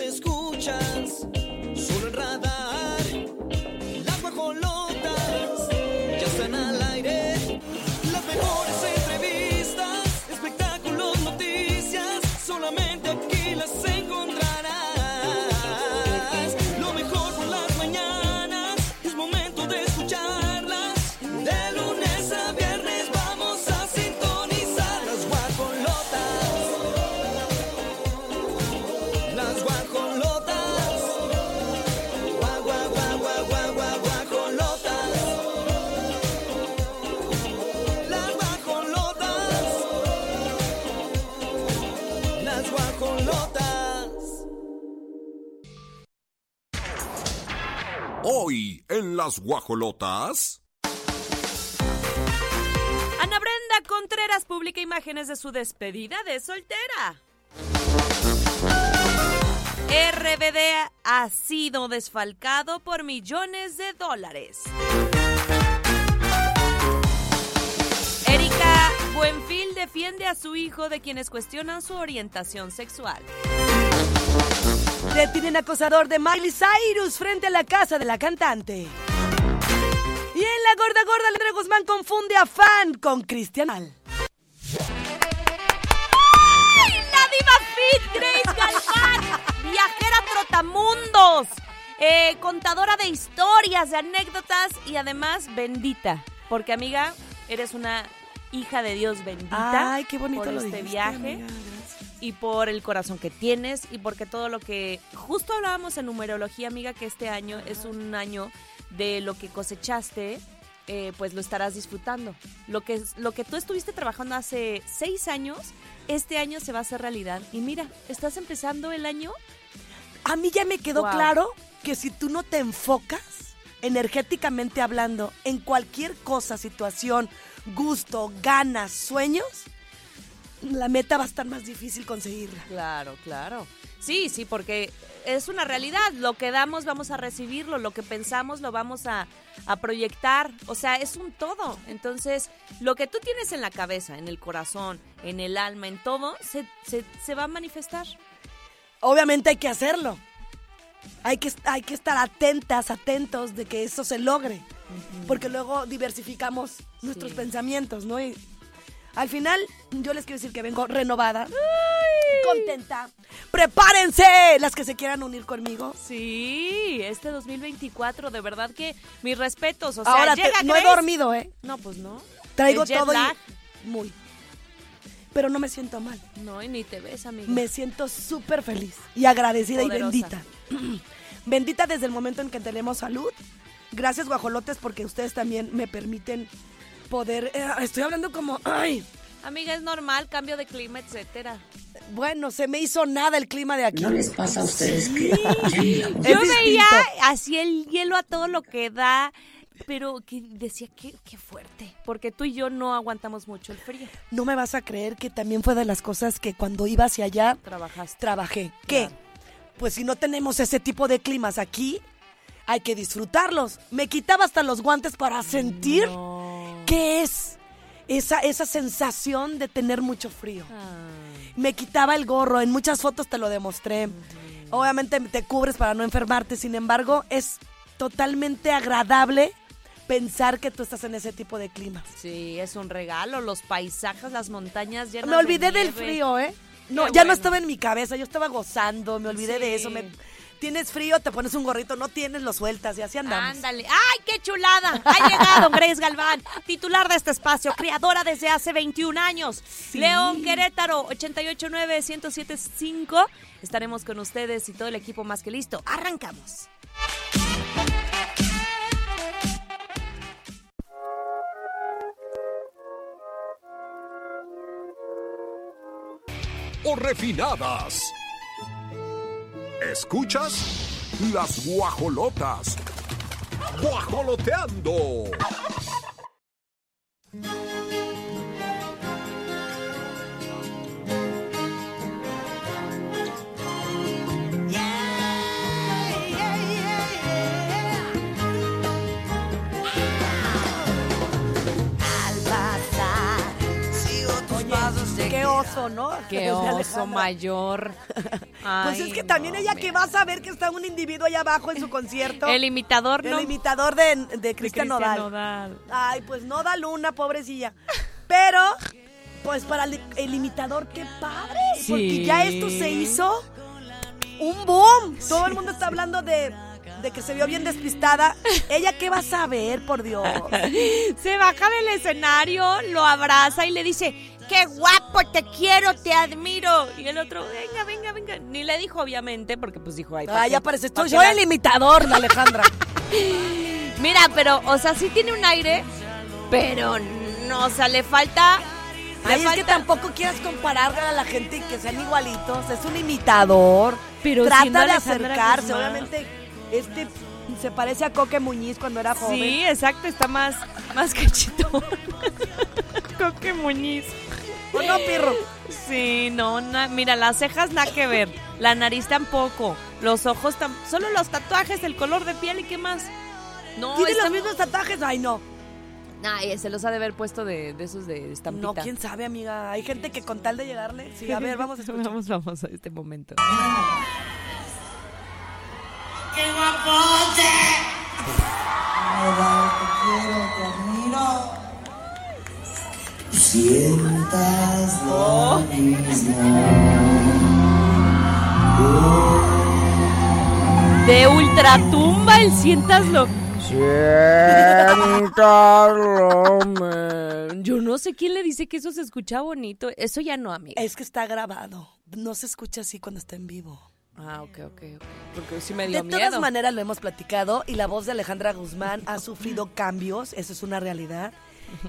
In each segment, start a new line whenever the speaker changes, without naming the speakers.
escuchas, las guajolotas.
Ana Brenda Contreras publica imágenes de su despedida de soltera. RBD ha sido desfalcado por millones de dólares. Erika Buenfil defiende a su hijo de quienes cuestionan su orientación sexual.
Detienen acosador de Miley Cyrus frente a la casa de la cantante. La gorda gorda, Leandra Guzmán confunde a fan con Cristian Al.
¡Ay, la diva fit Grace Galván! Viajera trotamundos, eh, contadora de historias, de anécdotas y además bendita. Porque, amiga, eres una hija de Dios bendita.
Ay, qué bonito
por
lo
este
dijiste,
viaje.
amiga,
y por el corazón que tienes y porque todo lo que justo hablábamos en numerología, amiga, que este año es un año de lo que cosechaste, eh, pues lo estarás disfrutando. Lo que, lo que tú estuviste trabajando hace seis años, este año se va a hacer realidad. Y mira, estás empezando el año.
A mí ya me quedó
Wow.
claro que si tú no te enfocas, energéticamente hablando, en cualquier cosa, situación, gusto, ganas, sueños, la meta va a estar más difícil conseguirla.
Claro, claro. Sí, sí, porque es una realidad. Lo que damos vamos a recibirlo, lo que pensamos lo vamos a, a proyectar. O sea, es un todo. Entonces, lo que tú tienes en la cabeza, en el corazón, en el alma, en todo, se, se, se va a manifestar.
Obviamente hay que hacerlo. Hay que, hay que estar atentas, atentos de que eso se logre. Porque luego diversificamos nuestros
Sí.
pensamientos, ¿no? Y al final, yo les quiero decir que vengo renovada, contenta. ¡Prepárense! Las que se quieran unir conmigo.
Sí, este 2024, de verdad que mis respetos. O sea,
Ahora, te-
llega
no he dormido, ¿eh?
No, pues no.
Traigo
El
todo y... Muy. Pero no me siento mal.
No, y ni te ves, amiga.
Me siento súper feliz y agradecida
Poderosa.
y bendita. bendita desde el momento en que tenemos salud. Gracias, guajolotes, porque ustedes también me permiten poder... eh, estoy hablando como... Ay,
Amiga, es normal, cambio de clima, etcétera.
bueno, se me hizo nada el clima de aquí.
¿No les pasa a ustedes que
Es
Yo veía así el hielo a todo lo que da, pero que decía que qué fuerte, porque tú y yo no aguantamos mucho el frío.
No me vas a creer que también fue de las cosas que cuando iba hacia allá
Trabajaste.
trabajé. ¿Qué?
Claro.
Pues si no tenemos ese tipo de climas aquí, hay que disfrutarlos. Me quitaba hasta los guantes para sentir
No.
Qué es esa, esa sensación de tener mucho frío.
Ay,
Me quitaba el gorro, en muchas fotos te lo demostré. Obviamente te cubres para no enfermarte, sin embargo, es totalmente agradable pensar que tú estás en ese tipo de clima.
Sí, es un regalo, los paisajes, las montañas llenas
Me olvidé
de
del frío, ¿eh? No,
Qué
ya no estaba en mi cabeza, yo estaba gozando, me olvidé de eso. Me- Tienes frío, te pones un gorrito, no tienes, lo sueltas y así andamos.
Ándale. ¡Ay, qué chulada! Ha llegado Grace Galván, titular de este espacio, creadora desde hace 21 años. León Querétaro, 889-1075. Estaremos con ustedes y todo el equipo más que listo. Arrancamos.
o refinadas. ¿Escuchas? Las guajolotas. Guajoloteando.
Oye, oso, ¿no?
Qué oso
Alejandra. Pues es que también ella que va a saber que está un individuo allá abajo en su concierto.
El imitador, ¿no?
El imitador de, de Cristian Nodal.
Nodal.
Ay, pues no da luna, pobrecilla. Pero, pues para el, el imitador, qué padre. Porque ya esto se hizo un boom. Todo el mundo está hablando de, de que se vio bien despistada. ¿Ella qué va a saber, por Dios?
Se baja del escenario, lo abraza y le dice, qué guapo, te quiero, te admiro. Y el otro, venga, venga, venga. Ni le dijo, obviamente, porque pues dijo, ay,
ya parece,
¿Pa'
estoy
qué
yo
la-
el imitador, la Alejandra.
Mira, pero, o sea, sí tiene un aire, pero no, o sea, le falta... le
Ay, es que
falta-
tampoco quieras comparar a la gente y que sean igualitos. Es un imitador.
Pero
Trata de acercarse. Obviamente, este se parece a Coque Muñiz cuando era joven.
Sí, exacto, está más, más cachito. Coque Muñiz.
¿O no, pirro?
Sí, no, na- mira, las cejas nada que ver, la nariz tampoco, los ojos tam solo los tatuajes, el color de piel y qué más. No,
¿Tiene
está-
los mismos tatuajes? Ay, no.
Ay, se los ha de haber puesto de, de esos de estampita.
No, quién sabe, amiga. Hay gente que con tal de llegarle. Sí, a ver, vamos a escuchar.
vamos, vamos a este momento.
Nodal, te quiero, te admiro. Sientas lo mismo.
De ultratumba el sientaslo. Yo no sé quién le dice que eso se escucha bonito. Eso ya no, amiga.
Es que está grabado. No se escucha así cuando está en vivo.
Ah, ok, ok, ok. Porque sí me
De
dio
todas
miedo.
maneras lo hemos platicado y la voz de Alejandra Guzmán ha sufrido cambios, eso es una realidad.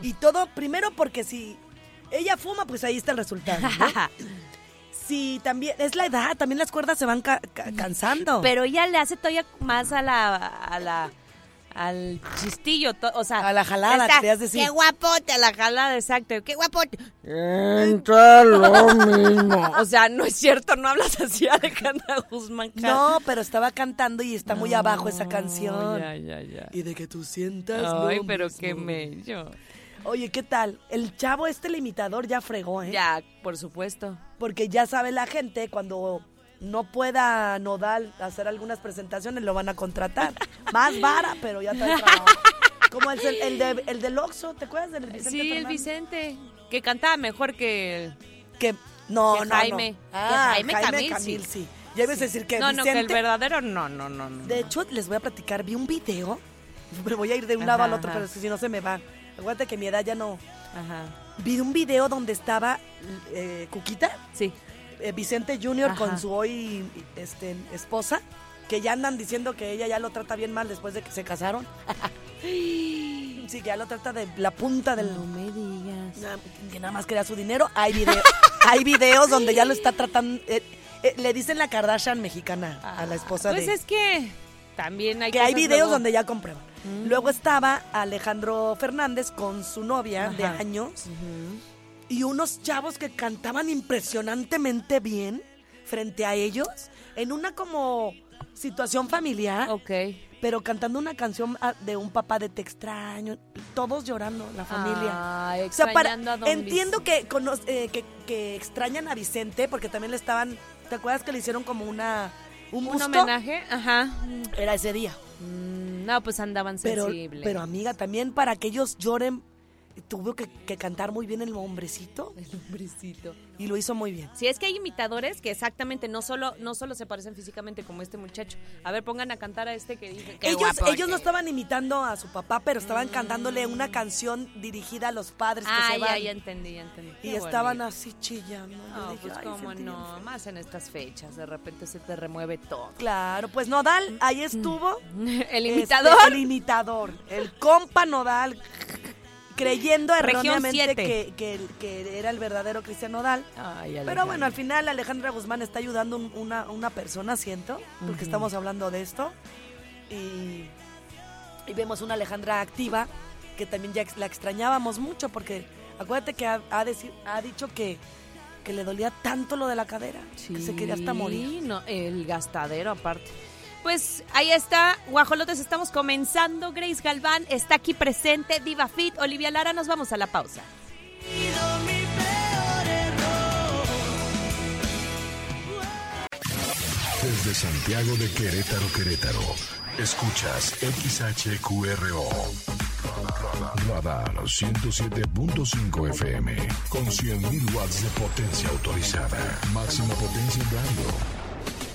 Y todo, primero porque si ella fuma, pues ahí está el resultado. ¿no? Si también, es la edad, también las cuerdas se van ca- ca- cansando.
Pero ella le hace todavía más a la, a la, al chistillo, o sea.
A la jalada,
está,
querías decir.
Qué guapote, a la jalada, exacto. Qué guapote.
Entra lo mismo.
O sea, no es cierto, no hablas así, Alejandra Guzmán.
no, pero estaba cantando y está muy abajo esa canción.
Ya, ya, ya.
Y de que tú sientas
Ay,
lo
pero
mismo.
qué mello.
Oye, ¿qué tal? El chavo este limitador ya fregó, ¿eh?
Ya, por supuesto.
Porque ya sabe la gente cuando no pueda Nodal hacer algunas presentaciones lo van a contratar. Más vara, pero ya trae trabajo. Como el, el, de, el del Oxxo, ¿te acuerdas del Vicente
sí, el? Vicente, que cantaba mejor que el...
Que no,
Que
no,
Jaime.
no.
Que
Ah,
Jaime
Jaime,
Camil,
Camil,
sí.
sí. Ya ibas a decir que
no, no, que el verdadero no, no, no, no.
De hecho, les voy a platicar, vi un video. Me voy a ir de un lado al otro,
ajá.
pero es que si no se me va. Acuérdate que mi edad ya no.
Ajá.
Vi un video donde estaba eh, Cuquita,
Sí.
Eh, Vicente Junior
Ajá.
con su hoy este, esposa, que ya andan diciendo que ella ya lo trata bien mal después de que se casaron. sí, que ya lo trata de la punta del...
No me digas.
Na- Que nada más quería su dinero. Hay, video- hay videos donde ya lo está tratando... eh, eh, le dicen la Kardashian mexicana a la esposa
Pues
de...
es que también hay
que hay videos
luego-
donde ya comprueban. Luego estaba Alejandro Fernández con su novia de años
Ujú.
Y unos chavos que cantaban impresionantemente bien frente a ellos en una como situación familiar,
Ok.
pero cantando una canción ah, de un papá de te extraño, todos llorando, la familia.
Ay,
O sea, para,
extrañando a don
entiendo que, eh, que, que extrañan a Vicente porque también le estaban, ¿te acuerdas que le hicieron como una un
Un homenaje, ajá.
Era ese día.
Mm, No, pues andaban
Pero,
sensibles.
pero amiga, también para que ellos lloren, tuvo que, que cantar muy bien el hombrecito
El hombrecito.
y lo hizo muy bien.
Sí, es que hay imitadores que exactamente no solo, no solo se parecen físicamente como este muchacho. A ver, pongan a cantar a este que dice que
Ellos, ellos no estaban imitando a su papá, pero estaban cantándole una canción dirigida a los padres que
Ah,
se
ya,
van.
ya entendí, ya entendí.
y
Qué
estaban
bonito.
así chillando.
No,
dije,
pues
"Ay,
cómo
sentí bien
no,
feo".
más en estas fechas, de repente se te remueve todo.
Claro, pues Nodal, ahí estuvo.
El
Este,
imitador.
el imitador. El compa Nodal. Creyendo erróneamente que, que- que era el verdadero Cristian Nodal.
Ay,
Pero bueno, al final Alejandra Guzmán está ayudando un- una, una persona, siento, porque estamos hablando de esto. Y, y vemos una Alejandra activa, que también ya la extrañábamos mucho, porque acuérdate que ha, ha decir- ha dicho que, que le dolía tanto lo de la cadera, que se quería hasta morir.
Sí, no, el gastadero aparte pues ahí está, Guajolotes, estamos comenzando. Grace Galván está aquí presente, Diva Fit, Olivia Lara, nos vamos a la pausa.
Desde Santiago de Querétaro, Querétaro, escuchas XHQRO. Radar 107.5 FM con 100.000 watts de potencia autorizada. Máxima potencia en radio.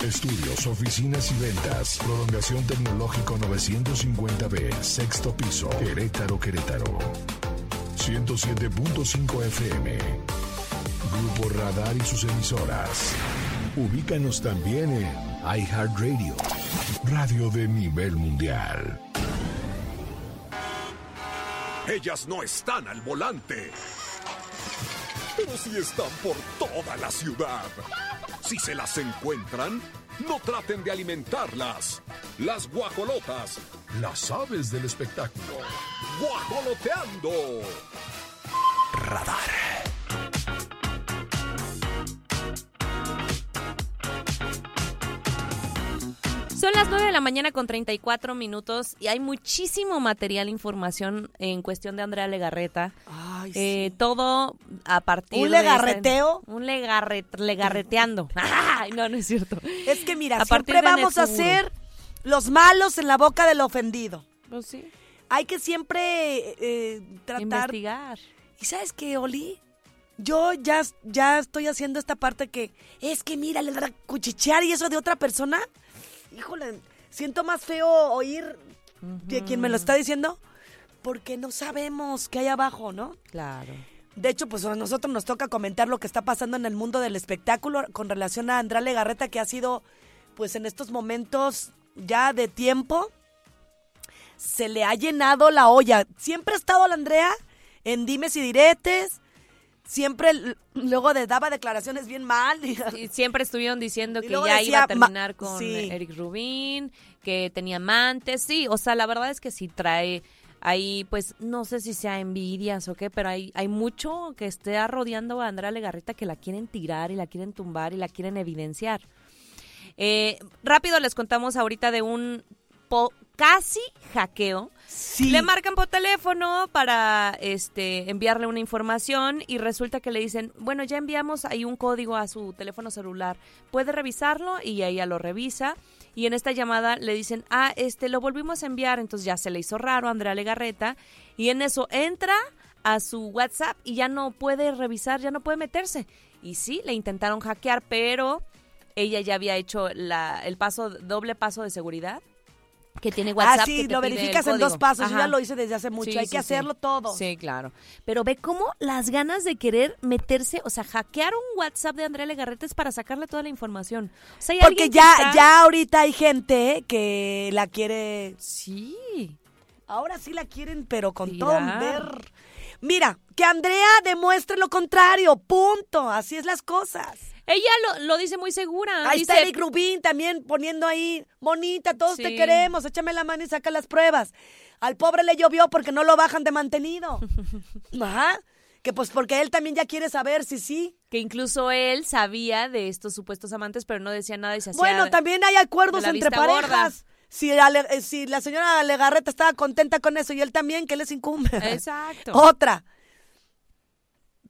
Estudios, oficinas y ventas. Prolongación tecnológico 950B. Sexto piso. Querétaro, Querétaro. 107.5 FM. Grupo Radar y sus emisoras. Ubícanos también en iHeartRadio. Radio de nivel mundial.
Ellas no están al volante. Pero sí están por toda la ciudad. Si se las encuentran, no traten de alimentarlas. Las guajolotas, las aves del espectáculo. ¡Guajoloteando! Radar.
Son las 9 de la mañana con 34 minutos y hay muchísimo material, información en cuestión de Andrea Legarreta.
Ay,
Eh, todo a partir
¿Un
de
legarreteo?
un legarre, legarreteando. Ay, no, no es cierto.
Es que mira,
A
siempre vamos a ser los malos en la boca del ofendido.
Pues sí.
Hay que siempre eh, tratar...
Investigar.
¿Y sabes qué, Oli? Yo ya, ya estoy haciendo esta parte que es que mira, le da cuchichear y eso de otra persona. Híjole, siento más feo oír de quien me lo está diciendo porque no sabemos qué hay abajo, ¿no?
Claro.
De hecho, pues a nosotros nos toca comentar lo que está pasando en el mundo del espectáculo con relación a Andrea Legarreta, que ha sido, pues en estos momentos ya de tiempo, se le ha llenado la olla. Siempre ha estado la Andrea en dimes y diretes, siempre luego de, daba declaraciones bien mal. y-
siempre estuvieron diciendo
Y
que ya
decía,
iba a terminar con
sí.
Eric Rubin, que tenía amantes, sí, o sea, la verdad es que sí trae ahí, pues, no sé si sea envidias o qué, pero hay, hay mucho que esté rodeando a Andrea Legarreta que la quieren tirar y la quieren tumbar y la quieren evidenciar. Eh, rápido les contamos ahorita de un po- casi hackeo.
Sí.
le marcan por teléfono para este enviarle una información y resulta que le dicen, bueno, ya enviamos ahí un código a su teléfono celular, puede revisarlo y ella lo revisa. Y en esta llamada le dicen, ah, este lo volvimos a enviar, entonces ya se le hizo raro a Andrea Legarreta y en eso entra a su WhatsApp y ya no puede revisar, ya no puede meterse. Y sí, le intentaron hackear, pero ella ya había hecho la, el paso, doble paso de seguridad que tiene WhatsApp.
ah, sí,
que te
lo
pide el
verificas en dos pasos. Yo ya lo hice desde hace mucho.
Sí,
Hay
sí,
que
sí.
hacerlo todo.
Sí, claro. Pero ve cómo las ganas de querer meterse, o sea, hackear un WhatsApp de Andrea Legarreta es para sacarle toda la información. O sea, hay
Porque ya,
está-
ya ahorita hay gente que la quiere
Sí.
Ahora sí la quieren, pero con
Tirar.
todo ver. Mira, que Andrea demuestre lo contrario, punto. Así es las cosas.
Ella lo, lo dice muy segura.
Ahí
dice,
está Eric Rubín también poniendo ahí, monita, todos te queremos, échame la mano y saca las pruebas. Al pobre le llovió porque no lo bajan de mantenido. Ajá. Que pues porque él también ya quiere saber si sí.
que incluso él sabía de estos supuestos amantes, pero no decía nada y se hacía...
Bueno, también hay acuerdos entre
gorda.
Parejas. Si, Ale- eh, si la señora Legarreta estaba contenta con eso y él también, ¿qué les incumbe?
Exacto.
Otra.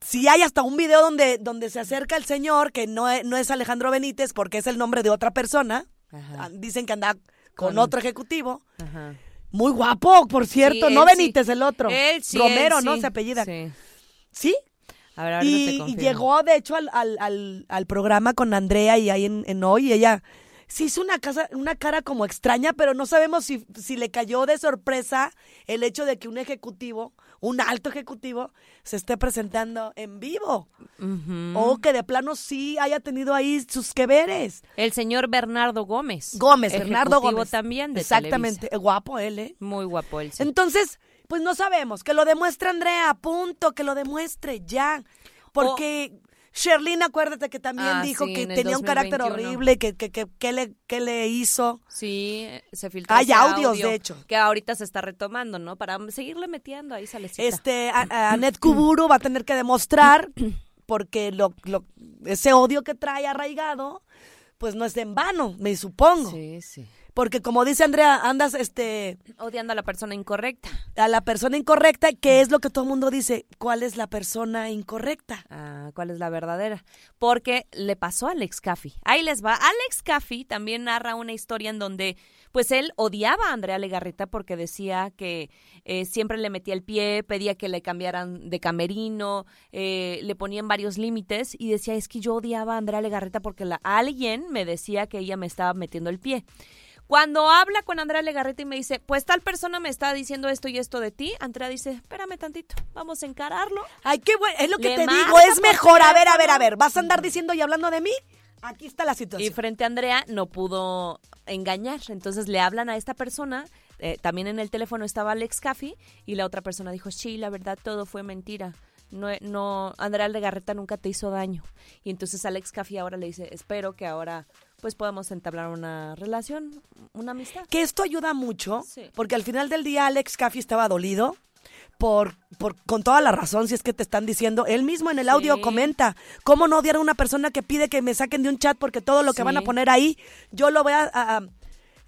Si hay hasta un video donde, donde se acerca el señor, que no es, no es Alejandro Benítez, porque es el nombre de otra persona.
Ajá.
Ah, Dicen que anda con,
Con-
otro ejecutivo.
Ajá.
Muy guapo, por cierto.
Sí,
no
sí.
Benítez, el otro.
Él sí,
Romero,
él
¿no?
sí.
Se apellida.
Sí.
¿Sí?
A ver, ahorita te
Y, y llegó, de hecho, al, al, al, al programa con Andrea y ahí en, en hoy. Y ella sí hizo una, casa, una cara como extraña, pero no sabemos si, si le cayó de sorpresa el hecho de que un ejecutivo, un alto ejecutivo, se esté presentando en vivo. O que de plano sí haya tenido ahí sus que veres.
El señor Bernardo Gómez.
Gómez, Bernardo Gómez.
también de
Exactamente.
Televisa.
Guapo él, ¿eh?
Muy guapo él. sí.
Entonces, pues no sabemos. Que lo demuestre Andrea, punto. Que lo demuestre ya. Porque Sherlyn, acuérdate que también
Ah,
dijo
sí,
que tenía un carácter
2021.
horrible, que, que, que, que le, que le hizo.
Sí, se filtró.
Hay audios,
audio
de hecho.
Que ahorita se está retomando, ¿no? Para seguirle metiendo ahí salecita.
Este, Anet Kuburu va a tener que demostrar, porque lo, lo, ese odio que trae arraigado, pues no es en vano, me supongo.
Sí, sí.
Porque como dice Andrea, andas este
Odiando a la persona incorrecta.
a la persona incorrecta, que es lo que todo el mundo dice, ¿cuál es la persona incorrecta?
Ah, ¿Cuál es la verdadera? Porque le pasó a Alex Caffey. Ahí les va. Alex Caffey también narra una historia en donde, pues él odiaba a Andrea Legarreta porque decía que eh, siempre le metía el pie, pedía que le cambiaran de camerino, eh, le ponían varios límites y decía, es que yo odiaba a Andrea Legarreta porque la, alguien me decía que ella me estaba metiendo el pie. Cuando habla con Andrea Legarreta y me dice, pues tal persona me está diciendo esto y esto de ti, Andrea dice, espérame tantito, vamos a encararlo.
Ay, qué bueno, es lo que
Le
te digo, es mejor. A ver, a ver, a ver, ¿vas a andar diciendo y hablando de mí? Aquí está la
Y
situación.
frente a Andrea no pudo engañar. Entonces le hablan a esta persona. eh, también en el teléfono estaba Alex Caffey y la otra persona dijo, sí, la verdad todo fue mentira. No, no, Andrea Legarreta nunca te hizo daño. Y entonces Alex Caffey ahora le dice, espero que ahora pues podamos entablar una relación, una amistad.
Que esto ayuda mucho,
Sí.
porque al final del día Alex Caffey estaba dolido. Por, por, con toda la razón, si es que te están diciendo, él mismo en el audio
Sí.
comenta, ¿cómo no odiar a una persona que pide que me saquen de un chat porque todo lo que
Sí.
van a poner ahí, yo lo voy a,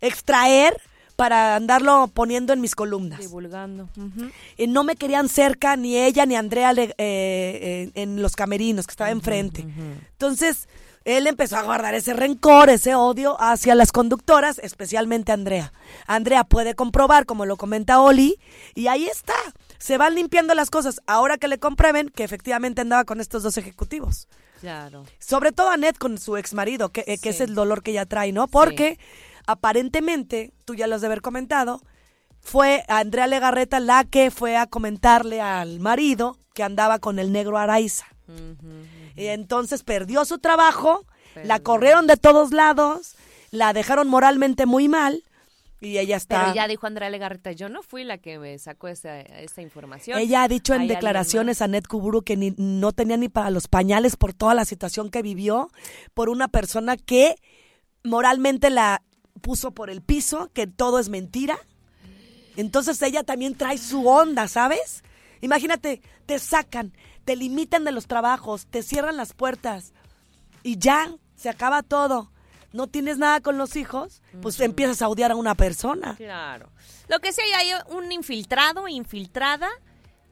extraer para andarlo poniendo en mis columnas?
Divulgando.
Eh, no me querían cerca ni ella ni Andrea eh, eh, en los camerinos que estaba enfrente. Entonces, él empezó a guardar ese rencor, ese odio hacia las conductoras, especialmente Andrea. Andrea puede comprobar, como lo comenta Oli, y ahí está. Se van limpiando las cosas. Ahora que le comprueben que efectivamente andaba con estos dos ejecutivos.
Claro.
Sobre todo Annette con su ex marido, que, eh, que es el dolor que ella trae, ¿no? Porque aparentemente, tú ya lo has de haber comentado, fue Andrea Legarreta la que fue a comentarle al marido que andaba con el negro Araiza. Entonces perdió su trabajo, la corrieron de todos lados, la dejaron moralmente muy mal y ella está...
Pero ya dijo Andrea Legarreta, yo no fui la que me sacó esa, esa información.
Ella ha dicho en
Hay
declaraciones a Ned Kuburu que ni- no tenía ni para los pañales por toda la situación que vivió, por una persona que moralmente la puso por el piso, que todo es mentira. Entonces ella también trae su onda, ¿sabes? Imagínate, te sacan, te limitan de los trabajos, te cierran las puertas y ya, se acaba todo. No tienes nada con los hijos, pues empiezas a odiar a una persona.
Claro. Lo que sí hay un infiltrado, infiltrada,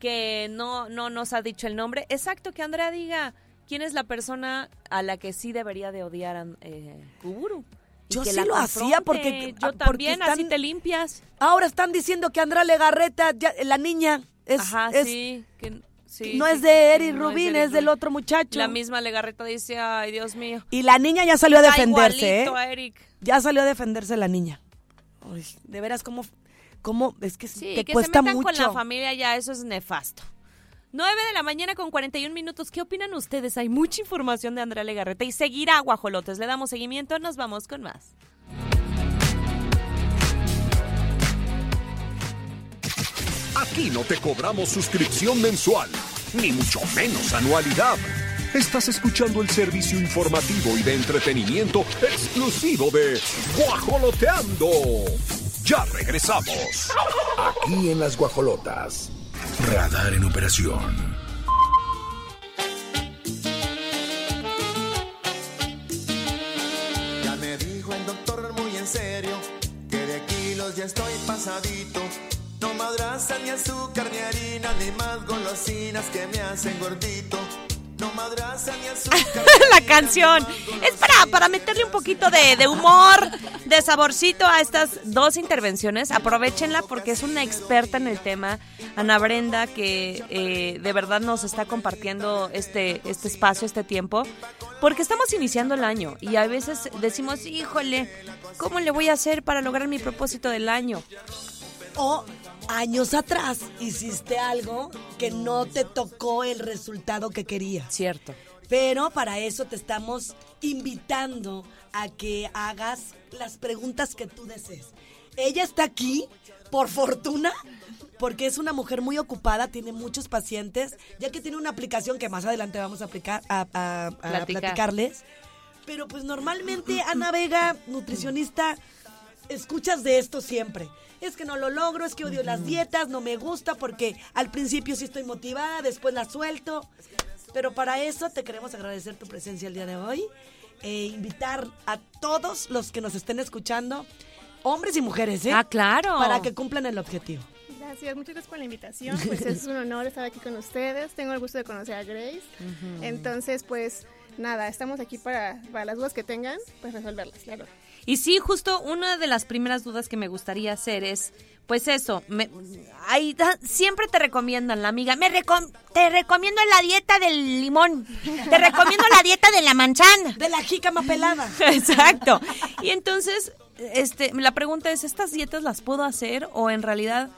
que no, no nos ha dicho el nombre. Exacto, que Andrea diga quién es la persona a la que sí debería de odiar a eh, Kuburu.
Yo sí lo hacía porque-
confronte.
ah,
Yo
porque
también, así te limpias.
Ahora están diciendo que Andrea Legarreta, ya- la niña, es,
Ajá,
es-
sí. que- sí,
no
sí,
es de Eric
no
Rubín,
Eric
es del otro muchacho.
La misma Legarreta dice, ay, Dios mío.
Y la niña ya salió a
Está
defenderse, ¿eh?
Eric.
Ya salió a defenderse la niña. Uy, de veras, ¿cómo, cómo es que
Sí,
te
que
cuesta
se metan
mucho?
con la familia ya, eso es nefasto. 9 de la mañana con 41 minutos. ¿Qué opinan ustedes? Hay mucha información de Andrea Legarreta y seguirá Guajolotes. Le damos seguimiento, nos vamos con más.
Aquí no te cobramos suscripción mensual, ni mucho menos anualidad. Estás escuchando el servicio informativo y de entretenimiento exclusivo de Guajoloteando. Ya regresamos.
Aquí en las guajolotas. Radar en operación.
Ni más golosinas que me hacen gordito. No madraza ni azúcar. ni
La canción es para, para meterle un poquito de, de humor, de saborcito a estas dos intervenciones. Aprovechenla porque es una experta en el tema, Ana Brenda, que eh, de verdad nos está compartiendo este, este espacio, este tiempo, porque estamos iniciando el año y a veces decimos, híjole, ¿cómo le voy a hacer para lograr mi propósito del año?
O años atrás hiciste algo que no te tocó el resultado que querías.
Cierto.
Pero para eso te estamos invitando a que hagas las preguntas que tú desees. Ella está aquí, por fortuna, porque es una mujer muy ocupada, tiene muchos pacientes, ya que tiene una aplicación que más adelante vamos a, aplicar, a, a- a
Platicar.
platicarles. Pero pues normalmente Ana Vega, nutricionista, escuchas de esto siempre. Es que no lo logro, es que odio las dietas, no me gusta porque al principio sí estoy motivada, después la suelto. Pero para eso te queremos agradecer tu presencia el día de hoy e invitar a todos los que nos estén escuchando hombres y mujeres, ¿eh?
Ah, claro.
Para que cumplan el objetivo.
Gracias, muchas gracias por la invitación. Pues es un honor estar aquí con ustedes. Tengo el gusto de conocer a Grace. Entonces, pues nada, estamos aquí para, para las dudas que tengan, pues resolverlas, claro.
Y sí, justo una de las primeras dudas que me gustaría hacer es, pues eso, me, ahí siempre te recomiendan la amiga, me recom- te recomiendo la dieta del limón, te recomiendo la dieta de la manzana.
De la jícama pelada.
Exacto. Y entonces, este, la pregunta es, ¿estas dietas las puedo hacer o en realidad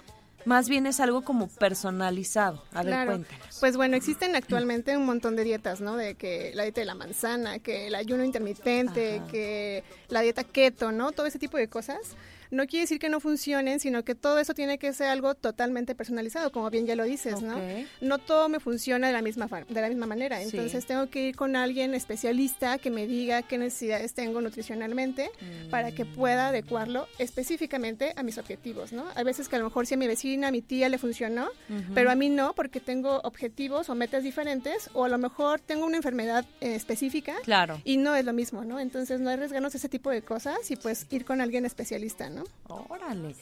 más bien es algo como personalizado? A ver,
Claro.
cuéntanos.
Pues bueno, existen actualmente un montón de dietas, ¿no? De que la dieta de la manzana, que el ayuno intermitente, que la dieta keto, ¿no? Todo ese tipo de cosas. No quiere decir que no funcionen, sino que todo eso tiene que ser algo totalmente personalizado, como bien ya lo dices, ¿no? No todo me funciona de la misma de la misma manera.
Sí.
Entonces tengo que ir con alguien especialista que me diga qué necesidades tengo nutricionalmente para que pueda adecuarlo específicamente a mis objetivos, ¿no? Hay veces que a lo mejor si a mi vecina, a mi tía le funcionó, pero a mí no, porque tengo objetivos o metas diferentes, o a lo mejor tengo una enfermedad eh, específica
Claro.
y no es lo mismo, ¿no? Entonces no arriesgarnos ese tipo de cosas y pues ir con alguien especialista, ¿no?
Órale.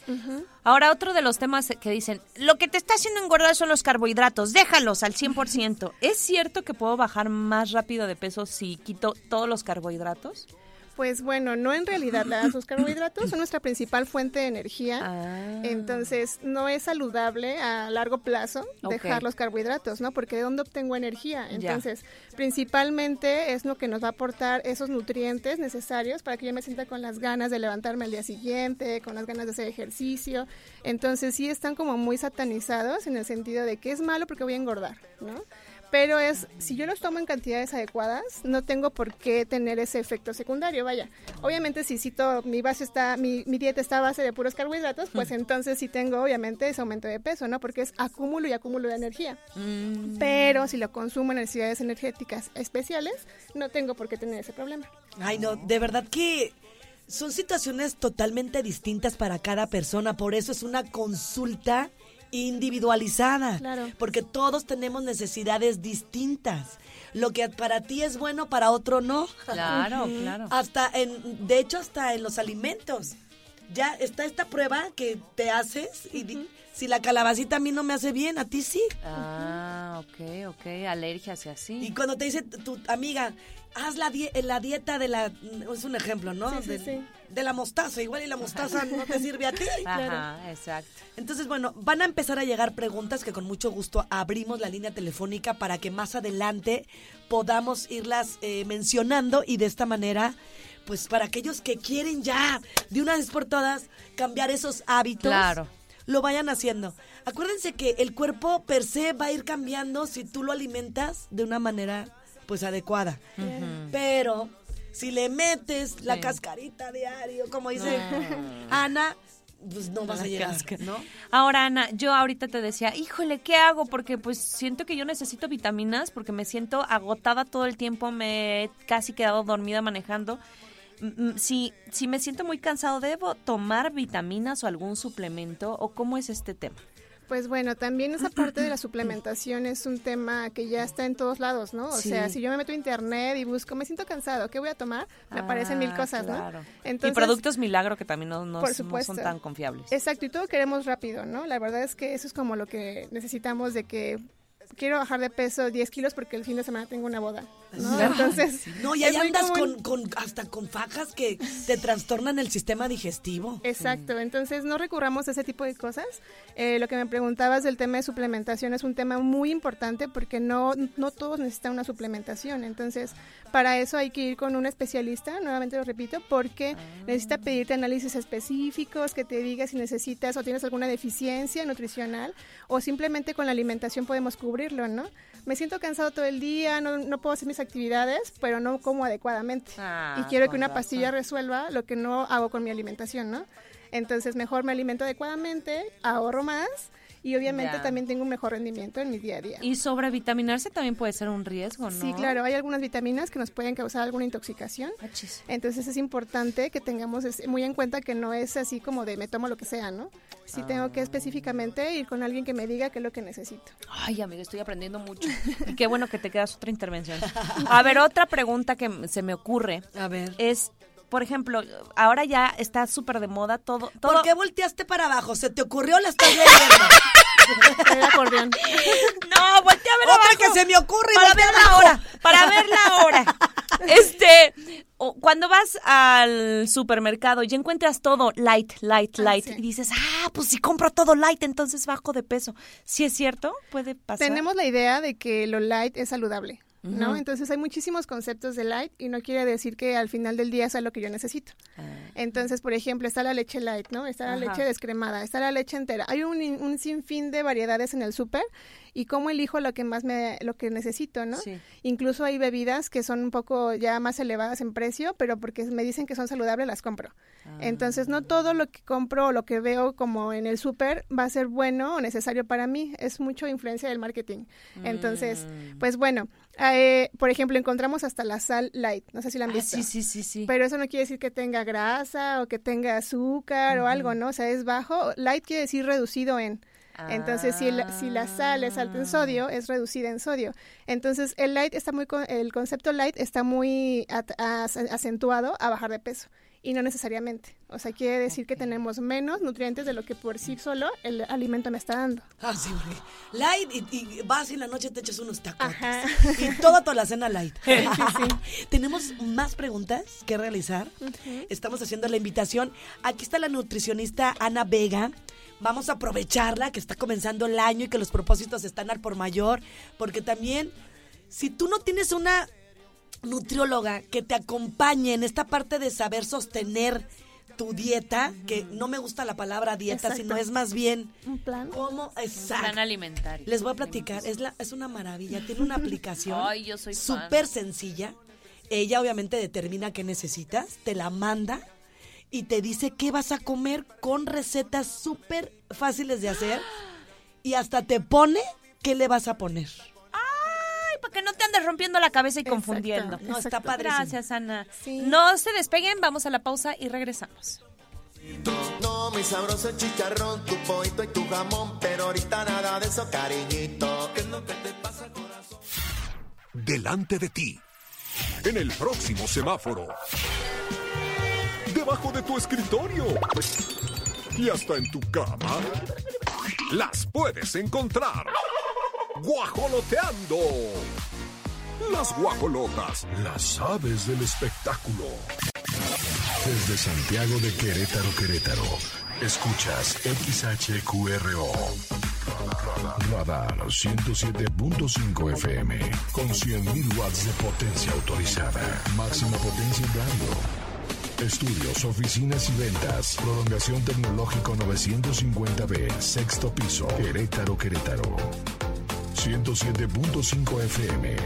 Ahora, otro de los temas que dicen, lo que te está haciendo engordar son los carbohidratos, déjalos al 100%. ¿Es cierto que puedo bajar más rápido de peso si quito todos los carbohidratos?
Pues bueno, no en realidad. Los carbohidratos son nuestra principal fuente de energía.
Ah.
Entonces, no es saludable a largo plazo dejar los carbohidratos, ¿no? Porque ¿de dónde obtengo energía?
Ya.
Entonces, principalmente es lo que nos va a aportar esos nutrientes necesarios para que yo me sienta con las ganas de levantarme al día siguiente, con las ganas de hacer ejercicio. Entonces, sí están como muy satanizados en el sentido de que es malo porque voy a engordar, ¿no? Pero es, si yo los tomo en cantidades adecuadas, no tengo por qué tener ese efecto secundario, vaya. Obviamente si cito, mi base está, mi, mi dieta está a base de puros carbohidratos, pues entonces sí tengo obviamente ese aumento de peso, ¿no? Porque es acúmulo y acúmulo de energía. Pero si lo consumo en necesidades energéticas especiales, no tengo por qué tener ese problema.
Ay, no, de verdad que son situaciones totalmente distintas para cada persona, por eso es una consulta individualizada,
Claro.
porque todos tenemos necesidades distintas. Lo que para ti es bueno, para otro no.
Claro, claro.
Hasta en, de hecho, hasta en los alimentos. Ya está esta prueba que te haces y si la calabacita a mí no me hace bien, a ti sí.
Ah, ok, ok, alergias y así.
Y cuando te dice tu amiga, haz la, die- la dieta de la... Es un ejemplo, ¿no?
Sí, sí,
de,
sí.
de la mostaza. Igual y la mostaza no te sirve a ti.
Ajá, exacto.
Entonces, bueno, van a empezar a llegar preguntas que con mucho gusto abrimos la línea telefónica para que más adelante podamos irlas eh, mencionando y de esta manera, pues para aquellos que quieren ya, de una vez por todas, cambiar esos hábitos.
Claro.
Lo vayan haciendo. Acuérdense que el cuerpo per se va a ir cambiando si tú lo alimentas de una manera pues adecuada. Pero si le metes la
Sí.
cascarita diario, como dice Ana, pues no vas a llegar, ¿no?
Ahora, Ana, yo ahorita te decía, híjole, ¿qué hago? Porque pues siento que yo necesito vitaminas porque me siento agotada todo el tiempo, me he casi quedado dormida manejando. Si, si me siento muy cansado, ¿debo tomar vitaminas o algún suplemento? ¿O cómo es este tema?
Pues bueno, también esa parte de la suplementación es un tema que ya está en todos lados, ¿no? O
Sí.
sea, si yo me meto a internet y busco, me siento cansado, ¿qué voy a tomar? Me aparecen mil
Ah,
cosas,
claro.
¿no?
y productos milagro que también no, no-
Por
no
supuesto.
son tan confiables.
Exacto, y todo queremos rápido, ¿no? La verdad es que eso es como lo que necesitamos de que quiero bajar de peso 10 kilos porque el fin de semana tengo una boda, ¿no? Entonces,
No, y ahí andas con, con hasta con fajas que te trastornan el sistema digestivo.
Exacto, entonces no recurramos a ese tipo de cosas. Eh, lo que me preguntabas del tema de suplementación es un tema muy importante porque no, no todos necesitan una suplementación. Entonces, para eso hay que ir con un especialista, nuevamente lo repito, porque necesita pedirte análisis específicos, que te diga si necesitas o tienes alguna deficiencia nutricional o simplemente con la alimentación podemos cubrirlo, ¿no? Me siento cansado todo el día, no, no puedo hacer mis actividades, pero no como adecuadamente.
Ah,
y quiero que una
razón.
pastilla resuelva lo que no hago con mi alimentación, ¿no? Entonces mejor me alimento adecuadamente, ahorro más y obviamente también tengo un mejor rendimiento en mi día a día.
Y sobrevitaminarse también puede ser un riesgo, ¿no?
Sí, claro, hay algunas vitaminas que nos pueden causar alguna intoxicación.
Achis.
Entonces es importante que tengamos muy en cuenta que no es así como de me tomo lo que sea, ¿no? Sí tengo que específicamente ir con alguien que me diga qué es lo que necesito.
Ay, amigo, estoy aprendiendo mucho. Y qué bueno que te quedas otra intervención. A ver, otra pregunta que se me ocurre
A ver.
es, por ejemplo, ahora ya está súper de moda todo. todo
¿Por qué volteaste para abajo? ¿Se te ocurrió la estás leyendo?
El acordeón.
No, voltea a ver
Otra
abajo.
que se me ocurre
Para ver la
abajo.
hora. Para ver la hora. Este, cuando vas al supermercado y encuentras todo light, light,
Ah,
light
sí.
y dices, ah, pues si compro todo light, entonces bajo de peso. ¿Sí es cierto? Puede pasar.
Tenemos la idea de que lo light es saludable, ¿no? Entonces hay muchísimos conceptos de light y no quiere decir que al final del día sea lo que yo necesito. Entonces, por ejemplo, está la leche light, ¿no? Está la leche descremada, está la leche entera. Hay un, un sinfín de variedades en el súper y cómo elijo lo que más me, lo que necesito, ¿no?
Sí.
Incluso hay bebidas que son un poco ya más elevadas en precio, pero porque me dicen que son saludables las compro. Entonces, no todo lo que compro o lo que veo como en el súper va a ser bueno o necesario para mí. Es mucho influencia del marketing. Entonces,
Mm.
pues bueno, eh, por ejemplo, encontramos hasta la sal light. No sé si la han
Ah,
visto.
sí, sí, sí, sí.
Pero eso no quiere decir que tenga grasa o que tenga azúcar o algo, ¿no? O sea, es bajo. Light quiere decir reducido en. Entonces, si, el- si la sal es alta en sodio, es reducida en sodio. Entonces, el light está muy, el concepto light está muy acentuado a bajar de peso y no necesariamente. O sea, quiere decir que tenemos menos nutrientes de lo que por sí solo el alimento me está dando.
Ah, sí, porque light y, y vas y en la noche te echas unos tacos.
Ajá.
Y toda toda la cena light. Tenemos más preguntas que realizar. Estamos haciendo la invitación. Aquí está la nutricionista Ana Vega. Vamos a aprovecharla que está comenzando el año y que los propósitos están al por mayor. Porque también, si tú no tienes una nutrióloga que te acompañe en esta parte de saber sostener tu dieta, que no me gusta la palabra dieta,
Exacto.
sino es más bien
Un plan.
cómo exacto.
Plan alimentario.
Les voy a platicar, es, la, es una maravilla, tiene una aplicación
Ay, yo soy fan.
súper sencilla. Ella obviamente determina qué necesitas, te la manda y te dice qué vas a comer con recetas súper fáciles de hacer y hasta te pone qué le vas a poner.
Para que no te andes rompiendo la cabeza y
Exacto.
confundiendo.
No, está
Exacto.
padrísimo.
Gracias, Ana.
Sí.
No se despeguen, vamos a la pausa y regresamos.
No, mi sabroso chicharrón, tu poito y tu jamón, pero ahorita nada de eso, cariñito. ¿Qué es lo que te pasa, corazón?
delante de ti, en el próximo semáforo, debajo de tu escritorio y hasta en tu cama, las puedes encontrar guajoloteando. Las guajolotas,
Las aves del espectáculo. Desde Santiago de Querétaro, Querétaro. Escuchas XHQRO. Radar 107.5 FM. Con 100.000 watts de potencia autorizada. Máxima potencia en radio. Estudios, oficinas y ventas. Prolongación tecnológico 950B. Sexto piso. Querétaro, Querétaro. 107.5 FM.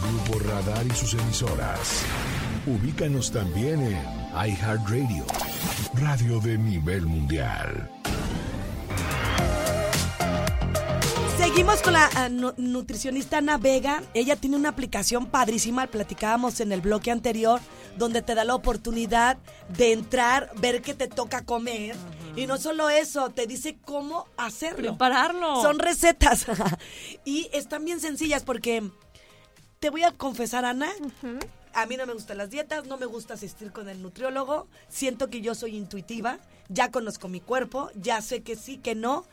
Grupo Radar y sus emisoras. Ubícanos también en iHeartRadio, radio de nivel mundial.
Seguimos con la ah, nu- nutricionista Ana Vega. Ella tiene una aplicación padrísima, platicábamos en el bloque anterior, donde te da la oportunidad de entrar, ver qué te toca comer. Y no solo eso, te dice cómo hacerlo.
Prepararlo.
Son recetas. y están bien sencillas porque te voy a confesar, Ana. A mí no me gustan las dietas, no me gusta asistir con el nutriólogo. Siento que yo soy intuitiva, ya conozco mi cuerpo, ya sé que sí, que no.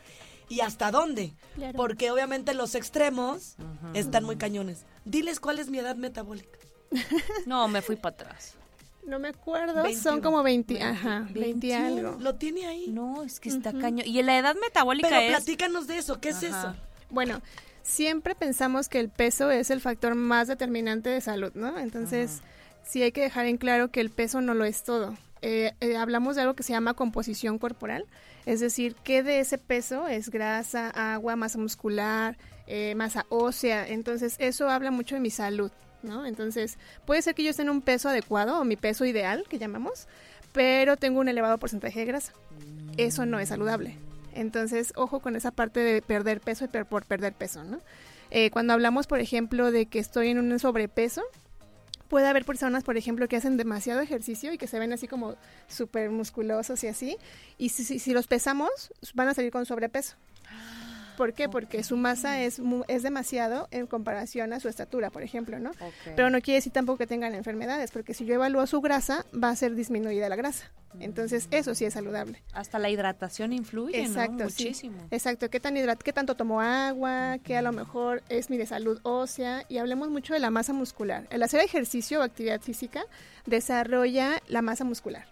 ¿Y hasta dónde?
Claro.
Porque obviamente los extremos están muy cañones. Diles cuál es mi edad metabólica.
No, me fui para atrás.
No me acuerdo,
21.
son como 20, ajá, 20
21.
algo.
Lo tiene ahí.
No, es que está caño. Y en la edad metabólica
Pero
es...
platícanos de eso, ¿qué es
Ajá.
eso?
Bueno, siempre pensamos que el peso es el factor más determinante de salud, ¿no? Entonces, sí hay que dejar en claro que el peso no lo es todo. Eh, eh, hablamos de algo que se llama composición corporal, es decir, qué de ese peso es grasa, agua, masa muscular, eh, masa ósea. Entonces, eso habla mucho de mi salud, ¿no? Entonces, puede ser que yo esté en un peso adecuado o mi peso ideal, que llamamos, pero tengo un elevado porcentaje de grasa. Eso no es saludable. Entonces, ojo con esa parte de perder peso y per- por perder peso, ¿no? Eh, cuando hablamos, por ejemplo, de que estoy en un sobrepeso, puede haber personas, por ejemplo, que hacen demasiado ejercicio y que se ven así como súper musculosos y así, y si, si- si los pesamos, van a salir con sobrepeso. ¿Por qué? Porque su masa es, es demasiado en comparación a su estatura, por ejemplo, ¿no? Pero no quiere decir tampoco que tengan enfermedades, porque si yo evalúo su grasa, va a ser disminuida la grasa. Entonces, eso sí es saludable.
Hasta la hidratación influye,
Exacto,
¿no?
sí.
Muchísimo.
Exacto, qué tan hidrat qué tanto tomo agua, qué a lo mejor es mi de salud ósea y hablemos mucho de la masa muscular. El hacer ejercicio o actividad física desarrolla la masa muscular.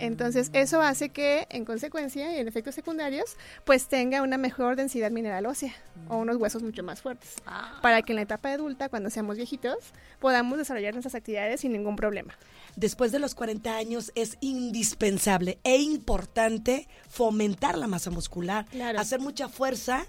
Entonces, eso hace que, en consecuencia y en efectos secundarios, pues tenga una mejor densidad mineral ósea o unos huesos mucho más fuertes. Para que en la etapa adulta, cuando seamos viejitos, podamos desarrollar nuestras actividades sin ningún problema.
Después de los 40 años es indispensable e importante fomentar la masa muscular,
Claro.
hacer mucha fuerza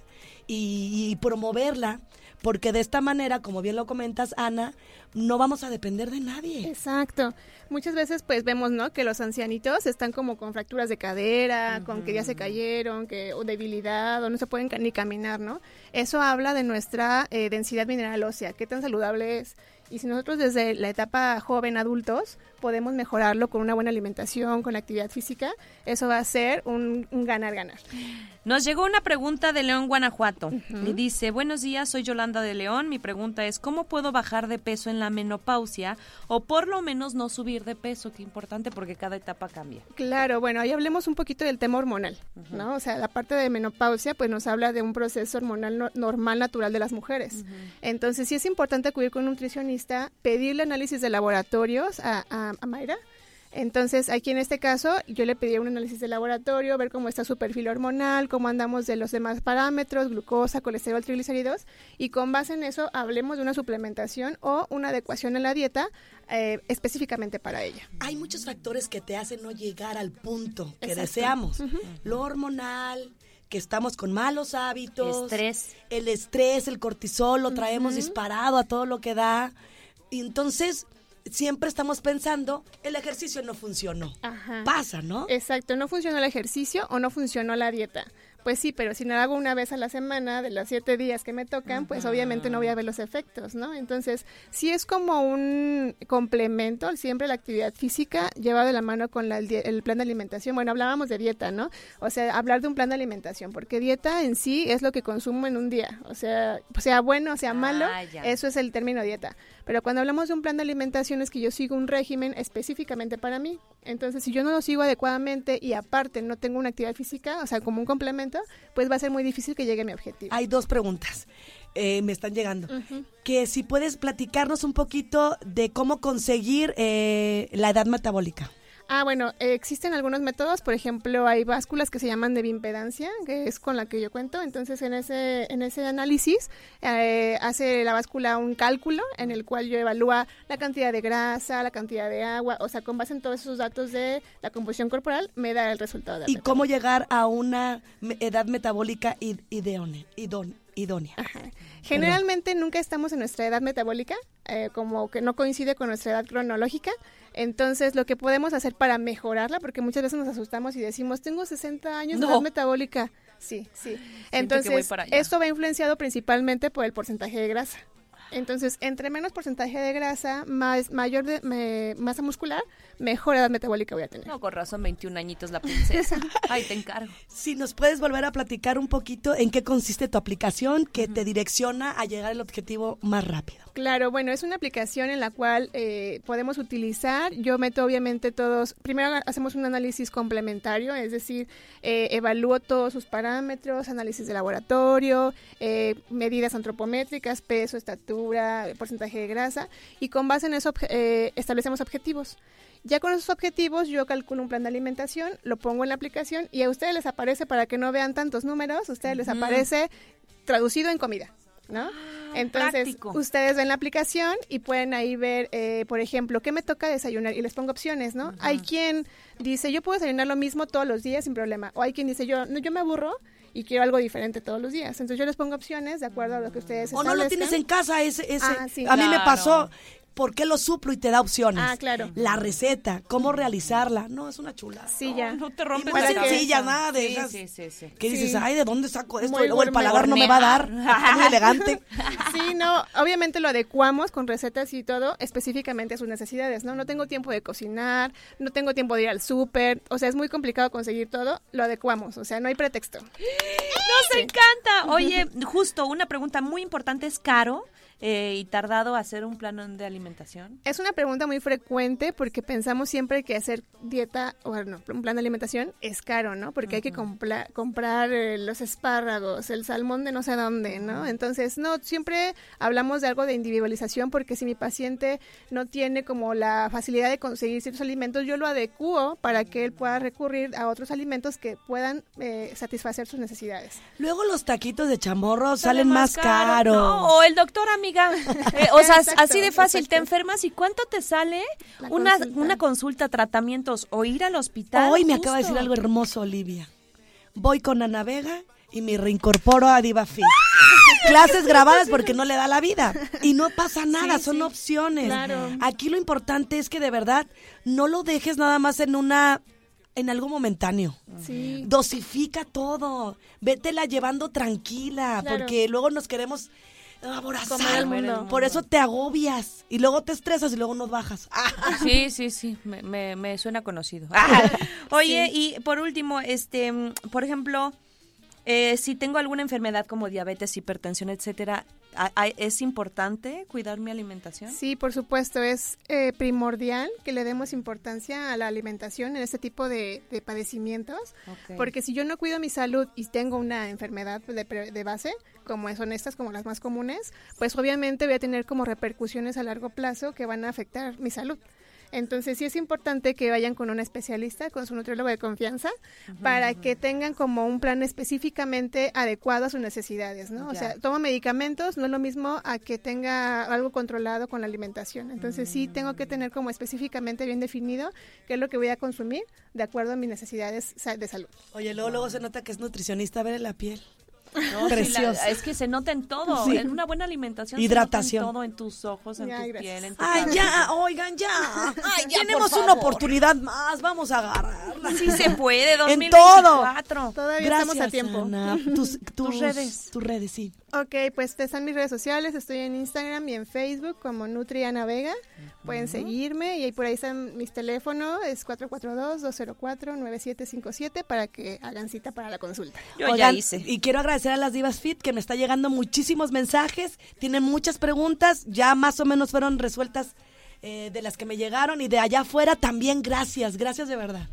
y, y promoverla, porque de esta manera, como bien lo comentas, Ana, no vamos a depender de nadie.
Exacto. Muchas veces pues vemos, ¿no? Que los ancianitos están como con fracturas de cadera, con que ya se cayeron, que o debilidad o no se pueden ni caminar, ¿no? Eso habla de nuestra eh, densidad mineral ósea, qué tan saludable es. Y si nosotros desde la etapa joven adultos podemos mejorarlo con una buena alimentación, con la actividad física, eso va a ser un ganar-ganar.
Nos llegó una pregunta de León, Guanajuato. Y dice, buenos días, soy Yolanda de León. Mi pregunta es, ¿cómo puedo bajar de peso en la menopausia o por lo menos no subir de peso? Qué importante porque cada etapa cambia.
Claro, bueno, ahí hablemos un poquito del tema hormonal, ¿no? O sea, la parte de menopausia, pues nos habla de un proceso hormonal no- normal, natural de las mujeres. Entonces, sí es importante acudir con un nutricionista, pedirle análisis de laboratorios a, a, a Mayra. Entonces, aquí en este caso, yo le pedí un análisis de laboratorio, ver cómo está su perfil hormonal, cómo andamos de los demás parámetros, glucosa, colesterol, triglicéridos, y con base en eso hablemos de una suplementación o una adecuación en la dieta eh, específicamente para ella.
Hay muchos factores que te hacen no llegar al punto que
Exacto.
deseamos. Lo hormonal, que estamos con malos hábitos.
Estrés.
El estrés, el cortisol, lo traemos disparado a todo lo que da. Y entonces, siempre estamos pensando, el ejercicio no funcionó.
Ajá.
Pasa, ¿no?
Exacto, no funcionó el ejercicio o no funcionó la dieta. Pues sí, pero si no lo hago una vez a la semana, de los siete días que me tocan, pues obviamente no voy a ver los efectos, ¿no? Entonces, sí es como un complemento, siempre la actividad física lleva de la mano con la- el, plan de alimentación. Bueno, hablábamos de dieta, ¿no? O sea, hablar de un plan de alimentación, porque dieta en sí es lo que consumo en un día. O sea, sea bueno o sea malo,
Ah,
eso es el término dieta. Pero cuando hablamos de un plan de alimentación es que yo sigo un régimen específicamente para mí. Entonces, si yo no lo sigo adecuadamente y aparte no tengo una actividad física, o sea, como un complemento, pues va a ser muy difícil que llegue a mi objetivo.
Hay dos preguntas. eh, me están llegando. Que si puedes platicarnos un poquito de cómo conseguir eh, la edad metabólica.
Ah, bueno, eh, existen algunos métodos, por ejemplo, hay básculas que se llaman de bimpedancia, que es con la que yo cuento. Entonces, en ese en ese análisis eh, hace la báscula un cálculo en el cual yo evalúa la cantidad de grasa, la cantidad de agua, o sea, con base en todos esos datos de la composición corporal, me da el resultado. De
Y cómo llegar a una edad metabólica id- ideone- idón- idónea.
Generalmente nunca estamos en nuestra edad metabólica, eh, como que no coincide con nuestra edad cronológica. Entonces, lo que podemos hacer para mejorarla, porque muchas veces nos asustamos y decimos, tengo 60 años de
No.
edad metabólica. Sí, sí. Entonces, esto va influenciado principalmente por el porcentaje de grasa. Entonces, entre menos porcentaje de grasa, más mayor de, me- masa muscular, mejor edad metabólica voy a tener.
No, con razón, 21 añitos la princesa. Ay, te encargo.
Si nos puedes volver a platicar un poquito en qué consiste tu aplicación que te direcciona a llegar al objetivo más rápido.
Claro, bueno, es una aplicación en la cual eh, podemos utilizar. Yo meto obviamente todos, primero hacemos un análisis complementario, es decir, eh, evalúo todos sus parámetros, análisis de laboratorio, eh, medidas antropométricas, peso, estatura, porcentaje de grasa, y con base en eso eh, establecemos objetivos. Ya con esos objetivos yo calculo un plan de alimentación, lo pongo en la aplicación y a ustedes les aparece, para que no vean tantos números, a ustedes les aparece traducido en comida. ¿No? Entonces,
práctico.
ustedes ven la aplicación y pueden ahí ver, eh, por ejemplo, qué me toca desayunar y les pongo opciones, ¿no? Hay quien dice, yo puedo desayunar lo mismo todos los días sin problema. O hay quien dice, yo no, yo me aburro y quiero algo diferente todos los días. Entonces yo les pongo opciones de acuerdo a lo que ustedes
O no lo tienes en casa, ese, ese.
Ah, sí.
a mí me pasó ¿por qué lo suplo? Y te da opciones.
Ah, claro.
La receta, cómo realizarla. No, es una chula.
Sí, ya.
No te
Y
rompes
sencilla,
cabeza.
nada de
Sí,
esas
sí, sí, sí.
que dices,
Sí.
ay, ¿de dónde saco esto?
Muy
Y luego el paladar no me va a dar. Muy elegante.
Sí, no, obviamente lo adecuamos con recetas y todo específicamente a sus necesidades, ¿no? No tengo tiempo de cocinar, no tengo tiempo de ir al súper, o sea, es muy complicado conseguir todo, lo adecuamos, o sea, no hay pretexto.
Nos encanta. Oye, justo una pregunta muy importante, ¿es caro eh, y tardado hacer un plan de alimentación?
Es una pregunta muy frecuente porque pensamos siempre que hacer dieta, o bueno, un plan de alimentación es caro, ¿no? Porque hay que compla- comprar eh, los espárragos, el salmón de no sé dónde, ¿no? Entonces, no, siempre hablamos de algo de individualización porque si mi paciente no tiene como la facilidad de conseguir ciertos alimentos, yo lo adecuo para que él pueda recurrir a otros alimentos que puedan eh, satisfacer sus necesidades.
Luego los taquitos de chamorro salen más caros.
No, o el doctor, amiga. Eh, o sea,
Exacto,
así de fácil, te enfermas y ¿cuánto te sale
La
una
consulta.
una consulta, tratamientos o ir al hospital?
Hoy me acaba de decir algo hermoso, Olivia. Voy con Ana Vega y me reincorporo a Diva Fit. Clases grabadas porque no le da la vida. Y no pasa nada, son opciones.
Claro.
Aquí lo importante es que de verdad no lo dejes nada más en una en algo momentáneo.
Sí.
Dosifica todo. Vétela llevando tranquila,
Claro.
porque luego nos queremos aborazar.
Comer el mundo.
Por eso te agobias y luego te estresas y luego no bajas. Ah.
Sí, sí, sí, me, me- me suena conocido. Ah, Oye, y por último, este, por ejemplo, eh, si tengo alguna enfermedad como diabetes, hipertensión, etcétera, ¿a- a- ¿es importante cuidar mi alimentación?
Sí, por supuesto, es eh, primordial que le demos importancia a la alimentación en este tipo de, de padecimientos, porque si yo no cuido mi salud y tengo una enfermedad de, de base, como son estas, como las más comunes, pues obviamente voy a tener como repercusiones a largo plazo que van a afectar mi salud. Entonces sí es importante que vayan con un especialista, con su nutriólogo de confianza, para que tengan como un plan específicamente adecuado a sus necesidades, ¿no? O sea, tomo medicamentos, no es lo mismo a que tenga algo controlado con la alimentación. Entonces sí tengo que tener como específicamente bien definido qué es lo que voy a consumir de acuerdo a mis necesidades de salud.
Oye, luego, luego se nota que es nutricionista, ver la piel.
No, sí, la-
Preciosa.
es que se nota en todo.
Sí.
En una buena alimentación.
Hidratación.
Se nota en todo, en tus ojos, en
Ay,
tu
gracias.
piel, en tu
Ay, ya, oigan, ya.
ya,
Tenemos
por
una oportunidad más, vamos a agarrarla.
Sí se puede,
En todo.
2024.
Todavía
Gracias,
estamos a tiempo.
Ana. Tus, tus
redes.
Tus redes, sí.
Ok, pues están mis redes sociales, estoy en Instagram y en Facebook como Nutriana Vega. Pueden seguirme y ahí por ahí están mis teléfonos, es 442-204-9757 para que hagan cita para la consulta.
Yo ya hice.
Y quiero agradecer a las Divas Fit que me está llegando muchísimos mensajes, tienen muchas preguntas, ya más o menos fueron resueltas eh, de las que me llegaron y de allá afuera también gracias, gracias de verdad.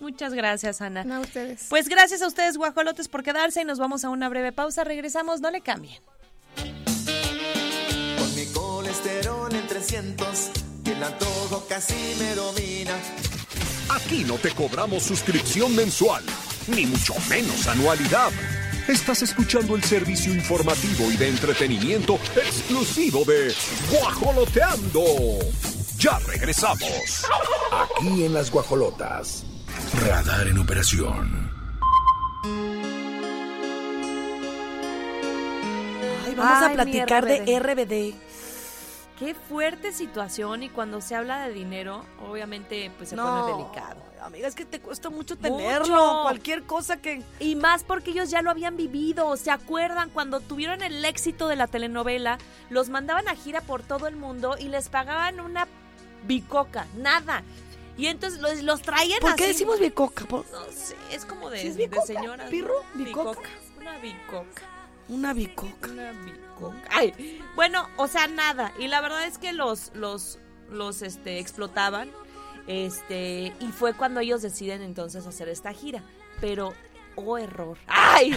Muchas gracias, Ana.
No, a ustedes.
Pues gracias a ustedes, guajolotes, por quedarse y nos vamos a una breve pausa. Regresamos, no le cambien.
Con mi colesterol en 300 y el antojo casi me domina.
Aquí no te cobramos suscripción mensual, ni mucho menos anualidad. Estás escuchando el servicio informativo y de entretenimiento exclusivo de Guajoloteando. Ya regresamos.
Aquí en las guajolotas. Radar en operación.
Ay, vamos
Ay,
a platicar de
RBD.
RBD.
Qué fuerte situación y cuando se habla de dinero, obviamente pues se pone delicado.
Amiga, es que te cuesta mucho
Mucho.
tenerlo. Cualquier cosa que.
Y más porque ellos ya lo habían vivido, ¿se acuerdan? Cuando tuvieron el éxito de la telenovela, los mandaban a gira por todo el mundo y les pagaban una bicoca, nada. Y entonces los, los traían
¿Por qué decimos bicoca? Por-
No sé, es como de,
¿Sí es
de
bicoca?
señoras. ¿no?
¿Pirro? ¿Bicoca?
Una bicoca.
Una bicoca.
Una bicoca. Ay, bueno, o sea, nada. Y la verdad es que los, los, los este, explotaban. Este, y fue cuando ellos deciden entonces hacer esta gira. Pero, oh error. ¡Ay!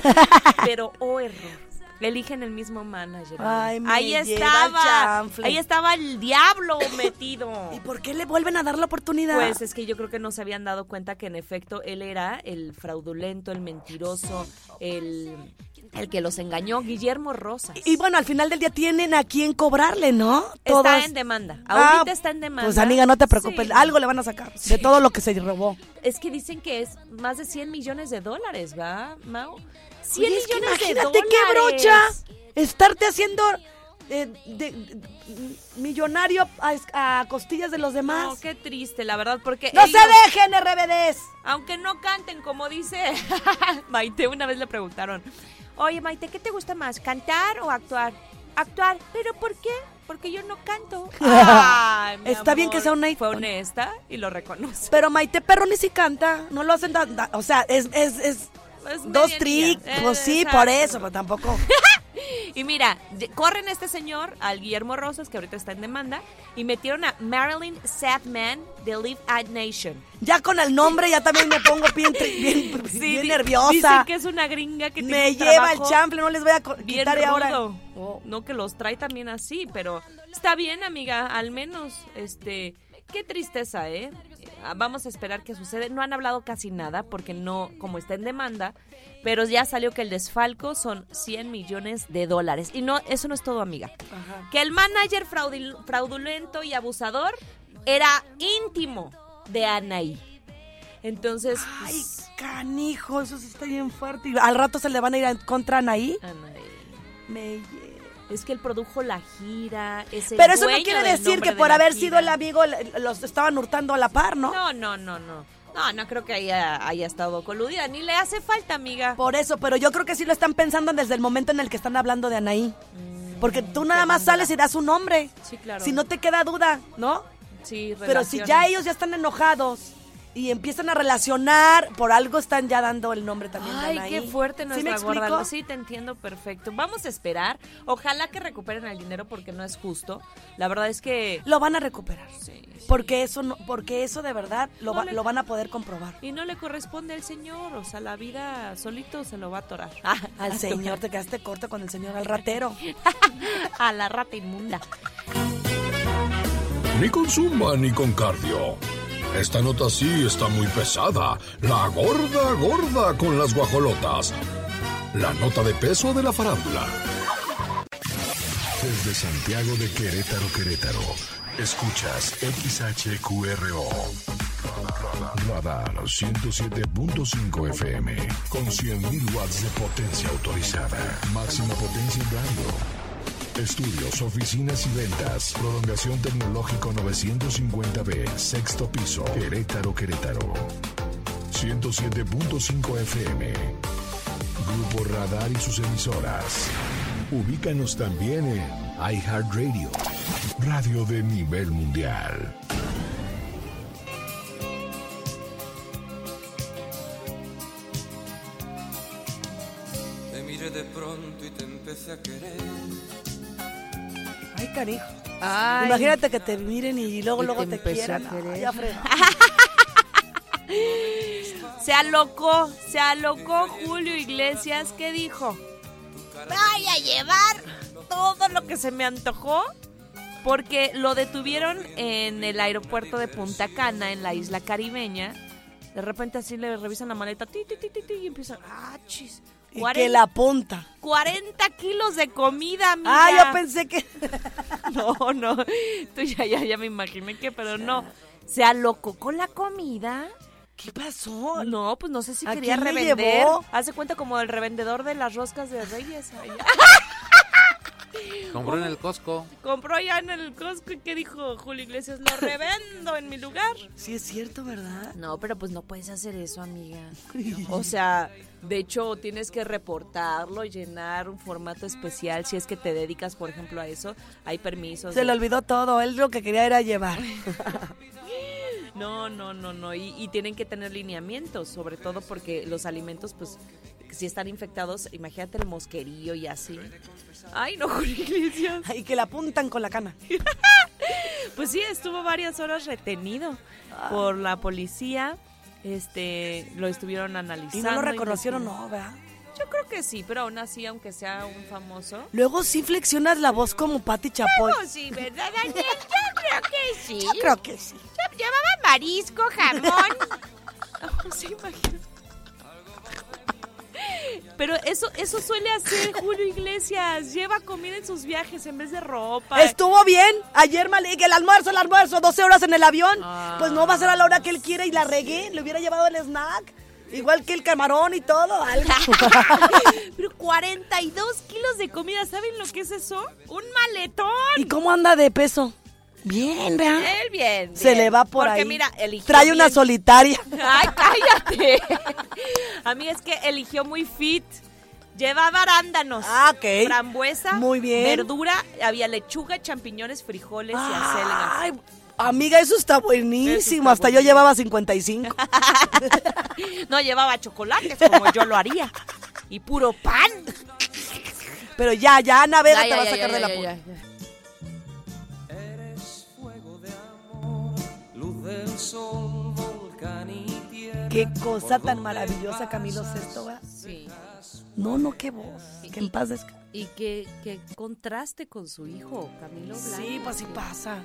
Pero, oh error. Eligen el mismo manager.
Ay, me
ahí
el
estaba.
chanfle.
Ahí estaba el diablo metido.
¿Y por qué le vuelven a dar la oportunidad?
Pues es que yo creo que no se habían dado cuenta que en efecto él era el fraudulento, el mentiroso, el, el que los engañó, Guillermo Rosas.
y bueno, al final del día tienen a quién cobrarle, ¿no?
Está en demanda.
Ah,
Ahorita está en demanda.
Pues amiga, no te preocupes,
Sí.
algo le van a sacar de todo lo que se robó.
Es que dicen que es más de 100 millones de dólares, ¿va, Mau? 100
Oye, es que
de dólares.
qué brocha estarte haciendo eh, de- de- millonario a, a costillas de los demás.
No, qué triste, la verdad, porque
¡No
ellos,
se dejen, RBDs!
aunque no canten, como dice Maite, una vez le preguntaron, oye Maite, ¿qué te gusta más, cantar o actuar? Actuar, ¿pero por qué? Porque yo no canto. Ay, mi
Está bien que sea una-
Fue honesta y lo reconoce.
Pero Maite Perro ni si canta, no lo hacen tan- tan- o sea, es, es Es dos
medianía.
tricks, pues
Eh,
sí,
exacto.
por eso, pero tampoco.
Y mira, corren a este señor, al Guillermo Rosas, que ahorita está en demanda, y metieron a Marilyn Sadman de Live at Nation.
Ya con el nombre ya también me pongo bien, bien, bien
di-
nerviosa.
Dicen que es una gringa que
me lleva el chample, no les voy a
bien
quitar ahora.
rudo. No que los trae también así, pero está bien, amiga, al menos, este, qué tristeza, ¿eh? Vamos a esperar qué sucede. No han hablado casi nada porque no, como está en demanda, pero ya salió que el desfalco son 100 millones de dólares. Y no, eso no es todo, amiga. Que el manager fraudulento y abusador era íntimo de Anaí. Entonces,
Ay,
pues,
canijo, eso sí está bien fuerte. Al rato se le van a ir contra Anaí.
Anaí.
Me
Es que él produjo la gira. es el
Pero eso no quiere decir que por haber sido el amigo los estaban hurtando a la par, ¿no?
No, no, no, no. No, no creo que haya, haya estado coludida. Ni le hace falta, amiga.
Por eso, pero yo creo que sí lo están pensando desde el momento en el que están hablando de Anaí. Porque tú nada más sales y das un nombre.
Sí, claro.
Si no te queda duda, ¿no?
Sí,
Pero si
relaciones.
ya ellos ya están enojados y empiezan a relacionar, por algo están ya dando el nombre también de
Ay, qué fuerte
¿Sí me
gorda.
explico?
Sí, te entiendo perfecto. Vamos a esperar. Ojalá que recuperen el dinero porque no es justo. La verdad es que...
Lo van a recuperar.
Sí, sí.
Porque eso no, porque eso de verdad lo,
No
va-
le-
lo van a poder comprobar.
Y no le corresponde al señor. O sea, la vida solito se lo va a atorar.
Al señor, te quedaste corto con el señor, al ratero.
a la rata inmunda.
Ni con zumba ni con cardio. Esta nota sí está muy pesada. La gorda gorda con las guajolotas. La nota de peso de la farándula. Desde Santiago de Querétaro, Querétaro. Escuchas XHQRO. Radar 107.5 FM. Con 100.000 watts de potencia autorizada. Máxima potencia en radio. Estudios, oficinas y ventas. Prolongación tecnológico 950B, sexto piso. Querétaro, Querétaro. 107.5 FM. Grupo Radar y sus emisoras. Ubícanos también en iHeartRadio. Radio de nivel mundial.
Te miré de pronto y te empecé a querer.
Ay. Imagínate que te miren y luego,
Y
luego
te
te, quieran. Ay, Alfredo.
Se alocó, se alocó Julio Iglesias. ¿Qué dijo? Voy a llevar todo lo que se me antojó. Porque lo detuvieron en el aeropuerto de Punta Cana, en la isla caribeña. De repente así le revisan la maleta ti, ti, ti, ti, ti, y empiezan, ah, chis.
Y
40,
que la punta.
40 kilos de comida, amiga.
Ah, yo pensé que.
No, no. Tú ya, ya, ya me imaginé que, pero no. Se alocó con la comida.
¿Qué pasó?
No, pues no sé si
¿A
quería
quién le
revender.
llevó?
Hace cuenta como el revendedor de las roscas de Reyes.
Compró en el Costco.
Compró ya en el Costco y ¿qué dijo Julio Iglesias? Lo revendo en mi lugar.
Sí, es cierto, ¿verdad?
No, pero pues no puedes hacer eso, amiga. O sea, de hecho tienes que reportarlo, llenar un formato especial. Si es que te dedicas, por ejemplo, a eso, hay permisos.
Se
de-
le olvidó todo. Él lo que quería era llevar.
No, no, no, no. Y, y tienen que tener lineamientos, sobre todo porque los alimentos, pues, si están infectados, imagínate el mosquerío y así. Ay, no, Julio Iglesias.
Y que la apuntan con la cana.
Pues sí, estuvo varias horas retenido por la policía. Este, lo estuvieron analizando.
Y no lo reconocieron, no, ¿verdad?
Yo creo que sí, pero aún así, aunque sea un famoso.
Luego sí flexionas la voz como Patti Chapoy.
Oh, sí, ¿verdad, Daniel? Yo creo que sí.
Yo creo que sí.
Llevaba marisco, jamón. Sí, imagínate. Pero eso, eso suele hacer Julio Iglesias. Lleva comida en sus viajes en vez de ropa.
Estuvo bien. Ayer Malik, el almuerzo, el almuerzo, 12 horas en el avión.
Ah.
Pues no va a ser a la hora que él quiere y la regué. Le hubiera llevado el snack. Igual que el camarón y todo. Algo.
Pero 42 kilos de comida. ¿Saben lo que es eso? ¡Un maletón!
¿Y cómo anda de peso? Bien, ¿verdad?
Él bien.
Se
bien.
le va por
Porque
ahí.
mira, eligió
Trae una solitaria.
¡Ay, cállate! A mí es que eligió muy fit. Llevaba arándanos,
Ah, ok.
frambuesa,
Muy bien.
verdura, había lechuga, champiñones, frijoles y acelgas.
Ay, amiga, eso está buenísimo.
Eso está
Hasta yo llevaba 55.
No llevaba chocolates como yo lo haría. Y puro pan.
Pero ya, ya, Ana Vega
Ya,
te
ya,
va a sacar
ya,
de la puta. Qué cosa tan maravillosa, Camilo Sesto. ¿verdad?
Sí.
No, no, qué voz. Que en paz descanse.
Y qué, qué contraste con su hijo, Camilo Blanco.
Sí, pues sí pasa.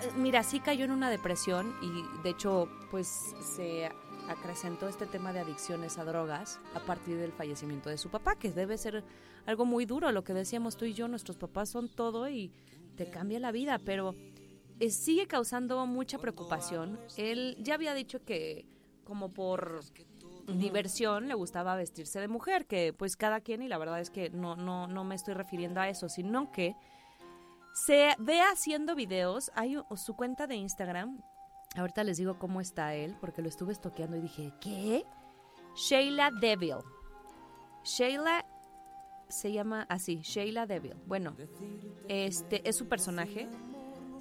Eh, Mira, sí cayó en una depresión y de hecho, pues se acrecentó este tema de adicciones a drogas a partir del fallecimiento de su papá, que debe ser algo muy duro, lo que decíamos tú y yo, nuestros papás son todo y te cambia la vida, pero eh, sigue causando mucha preocupación. Él ya había dicho que como por diversión le gustaba vestirse de mujer, que pues cada quien, y la verdad es que no, no, no me estoy refiriendo a eso, sino que se ve haciendo videos. Hay su cuenta de Instagram. Ahorita les digo cómo está él, porque lo estuve estoqueando y dije, ¿qué? Sheila Devil. Sheila se llama así, Sheila Devil. Bueno, este es su personaje,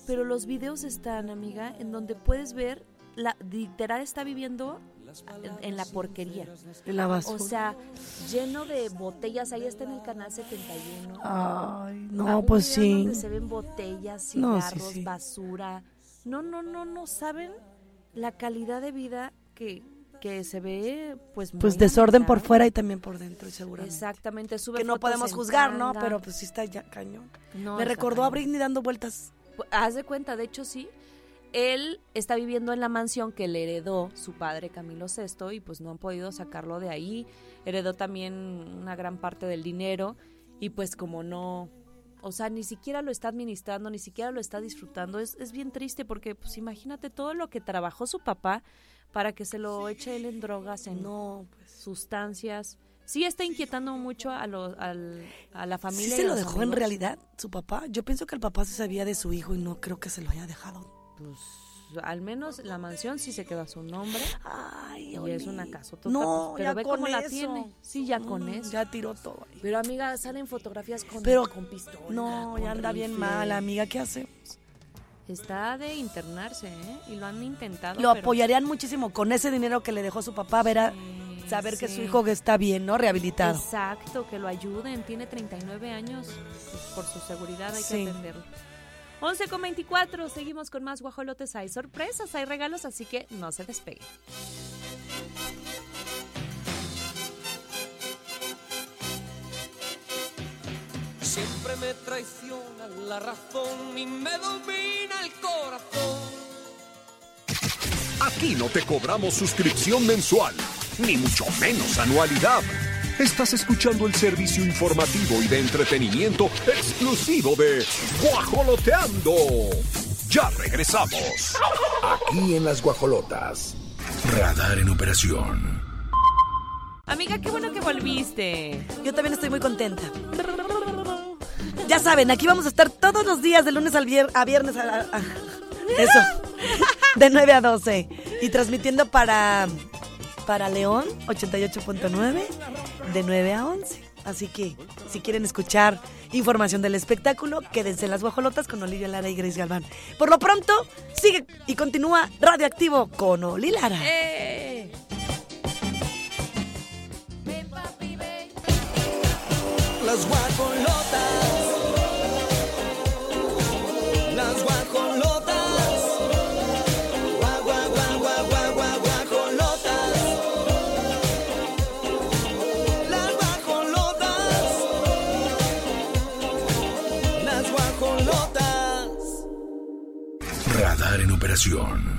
pero los videos están, amiga, en donde puedes ver, la literal está viviendo en, en la porquería.
En la basura.
O sea, lleno de botellas. Ahí está en el canal 71.
Ay,
A
no, pues sí.
Donde se ven botellas,
No, sí,
cigarros,
sí.
basura. No, no, no, no saben la calidad de vida que, que se ve, pues.
Pues desorden por fuera y también por dentro, seguramente.
Exactamente, sube
Que no podemos juzgar, ¿no? Pero pues sí está ya cañón.
No,
Me recordó a
cañón.
Britney dando vueltas.
Haz de cuenta, de hecho sí. Él está viviendo en la mansión que le heredó su padre Camilo VI y pues no han podido sacarlo de ahí. Heredó también una gran parte del dinero y pues como no, o sea, ni siquiera lo está administrando, ni siquiera lo está disfrutando. Es, es bien triste porque pues imagínate todo lo que trabajó su papá para que se lo eche él en drogas, en
No, pues.
sustancias. Sí está inquietando mucho a, los al- a la familia.
¿Sí se lo dejó en realidad su papá? Yo pienso que el papá se sabía de su hijo y no creo que se lo haya dejado.
Pues al menos la mansión sí se quedó a su nombre.
Ay,
Y es una casotota,
No,
pues, pero
ya
ve
con
cómo la tiene. Sí, ya con
Mm,
eso.
Ya tiró todo ahí.
Pero amiga, salen fotografías con,
Pero-
con pistola.
No,
con
ya anda bien mal, amiga. ¿Qué hacemos?
Está de internarse, ¿eh? Y lo han intentado.
Lo
pero-
apoyarían muchísimo con ese dinero que le dejó su papá, ver a
Sí,
saber que su hijo está bien, ¿no? Rehabilitado.
Exacto, que lo ayuden. Tiene 39 años. Pues, por su seguridad hay
Sí.
que atenderlo. 11 con 24, seguimos con más guajolotes. Hay sorpresas, hay regalos, así que no se despeguen.
Siempre me traiciona la razón y me domina el corazón.
Aquí no te cobramos suscripción mensual, ni mucho menos anualidad. Estás escuchando el servicio informativo y de entretenimiento exclusivo de Guajoloteando. Ya regresamos.
Aquí en las guajolotas. Radar en operación.
Amiga, qué bueno que volviste.
Yo también estoy muy contenta. Ya saben, aquí vamos a estar todos los días, de lunes al vier- a viernes. a- a- eso. De 9 a 12. Y transmitiendo para, para León 88.9, de 9 a 11. Así que, si quieren escuchar información del espectáculo, quédense en las guajolotas con Olivia Lara y Grace Galván. Por lo pronto, sigue y continúa Radioactivo con Oli Lara.
¡Eh!
Las guajolotas.
Operación.